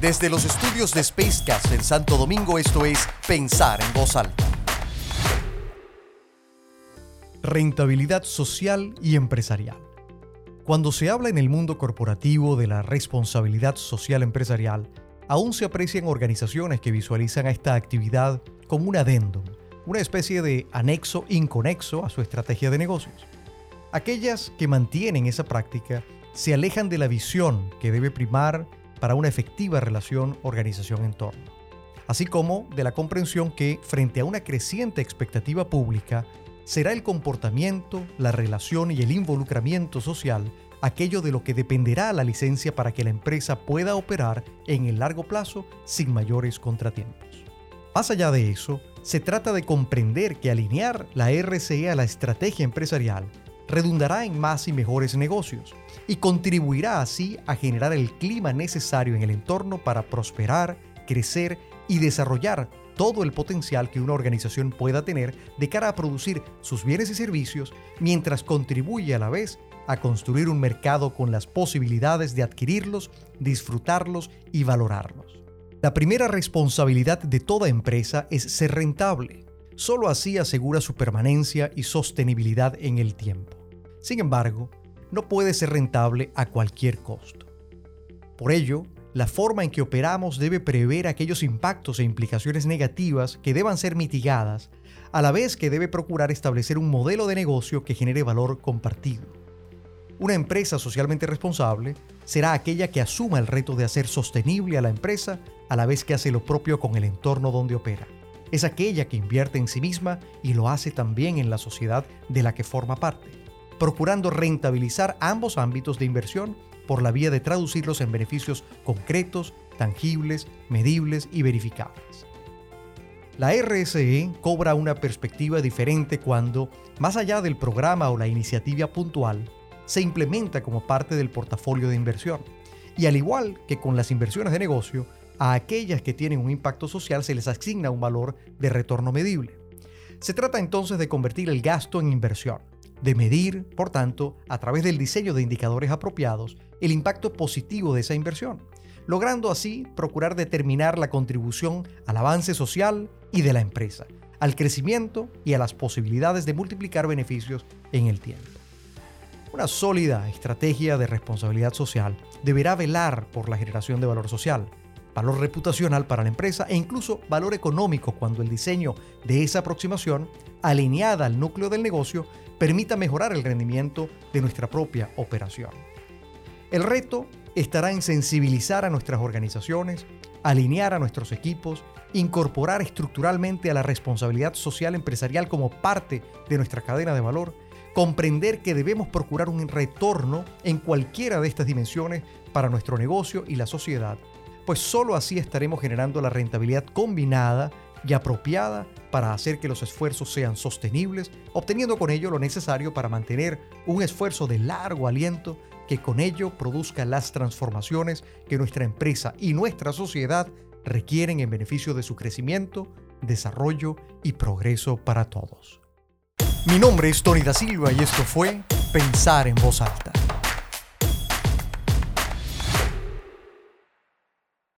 Desde los estudios de Spacecast en Santo Domingo, esto es Pensar en Voz Alta. Rentabilidad social y empresarial. Cuando se habla en el mundo corporativo de la responsabilidad social empresarial, aún se aprecian organizaciones que visualizan a esta actividad como un adendum, una especie de anexo inconexo a su estrategia de negocios. Aquellas que mantienen esa práctica se alejan de la visión que debe primar para una efectiva relación organización-entorno, así como de la comprensión que, frente a una creciente expectativa pública, será el comportamiento, la relación y el involucramiento social aquello de lo que dependerá la licencia para que la empresa pueda operar en el largo plazo sin mayores contratiempos. Más allá de eso, se trata de comprender que alinear la RCE a la estrategia empresarial redundará en más y mejores negocios y contribuirá así a generar el clima necesario en el entorno para prosperar, crecer y desarrollar todo el potencial que una organización pueda tener de cara a producir sus bienes y servicios mientras contribuye a la vez a construir un mercado con las posibilidades de adquirirlos, disfrutarlos y valorarlos. La primera responsabilidad de toda empresa es ser rentable. Solo así asegura su permanencia y sostenibilidad en el tiempo. Sin embargo, no puede ser rentable a cualquier costo. Por ello, la forma en que operamos debe prever aquellos impactos e implicaciones negativas que deban ser mitigadas, a la vez que debe procurar establecer un modelo de negocio que genere valor compartido. Una empresa socialmente responsable será aquella que asuma el reto de hacer sostenible a la empresa a la vez que hace lo propio con el entorno donde opera. Es aquella que invierte en sí misma y lo hace también en la sociedad de la que forma parte procurando rentabilizar ambos ámbitos de inversión por la vía de traducirlos en beneficios concretos, tangibles, medibles y verificables. La RSE cobra una perspectiva diferente cuando, más allá del programa o la iniciativa puntual, se implementa como parte del portafolio de inversión. Y al igual que con las inversiones de negocio, a aquellas que tienen un impacto social se les asigna un valor de retorno medible. Se trata entonces de convertir el gasto en inversión, de medir, por tanto, a través del diseño de indicadores apropiados, el impacto positivo de esa inversión, logrando así procurar determinar la contribución al avance social y de la empresa, al crecimiento y a las posibilidades de multiplicar beneficios en el tiempo. Una sólida estrategia de responsabilidad social deberá velar por la generación de valor social, valor reputacional para la empresa e incluso valor económico cuando el diseño de esa aproximación, alineada al núcleo del negocio, permita mejorar el rendimiento de nuestra propia operación. El reto estará en sensibilizar a nuestras organizaciones, alinear a nuestros equipos, incorporar estructuralmente a la responsabilidad social empresarial como parte de nuestra cadena de valor, comprender que debemos procurar un retorno en cualquiera de estas dimensiones para nuestro negocio y la sociedad pues sólo así estaremos generando la rentabilidad combinada y apropiada para hacer que los esfuerzos sean sostenibles, obteniendo con ello lo necesario para mantener un esfuerzo de largo aliento que con ello produzca las transformaciones que nuestra empresa y nuestra sociedad requieren en beneficio de su crecimiento, desarrollo y progreso para todos. Mi nombre es Tony da Silva y esto fue Pensar en voz alta.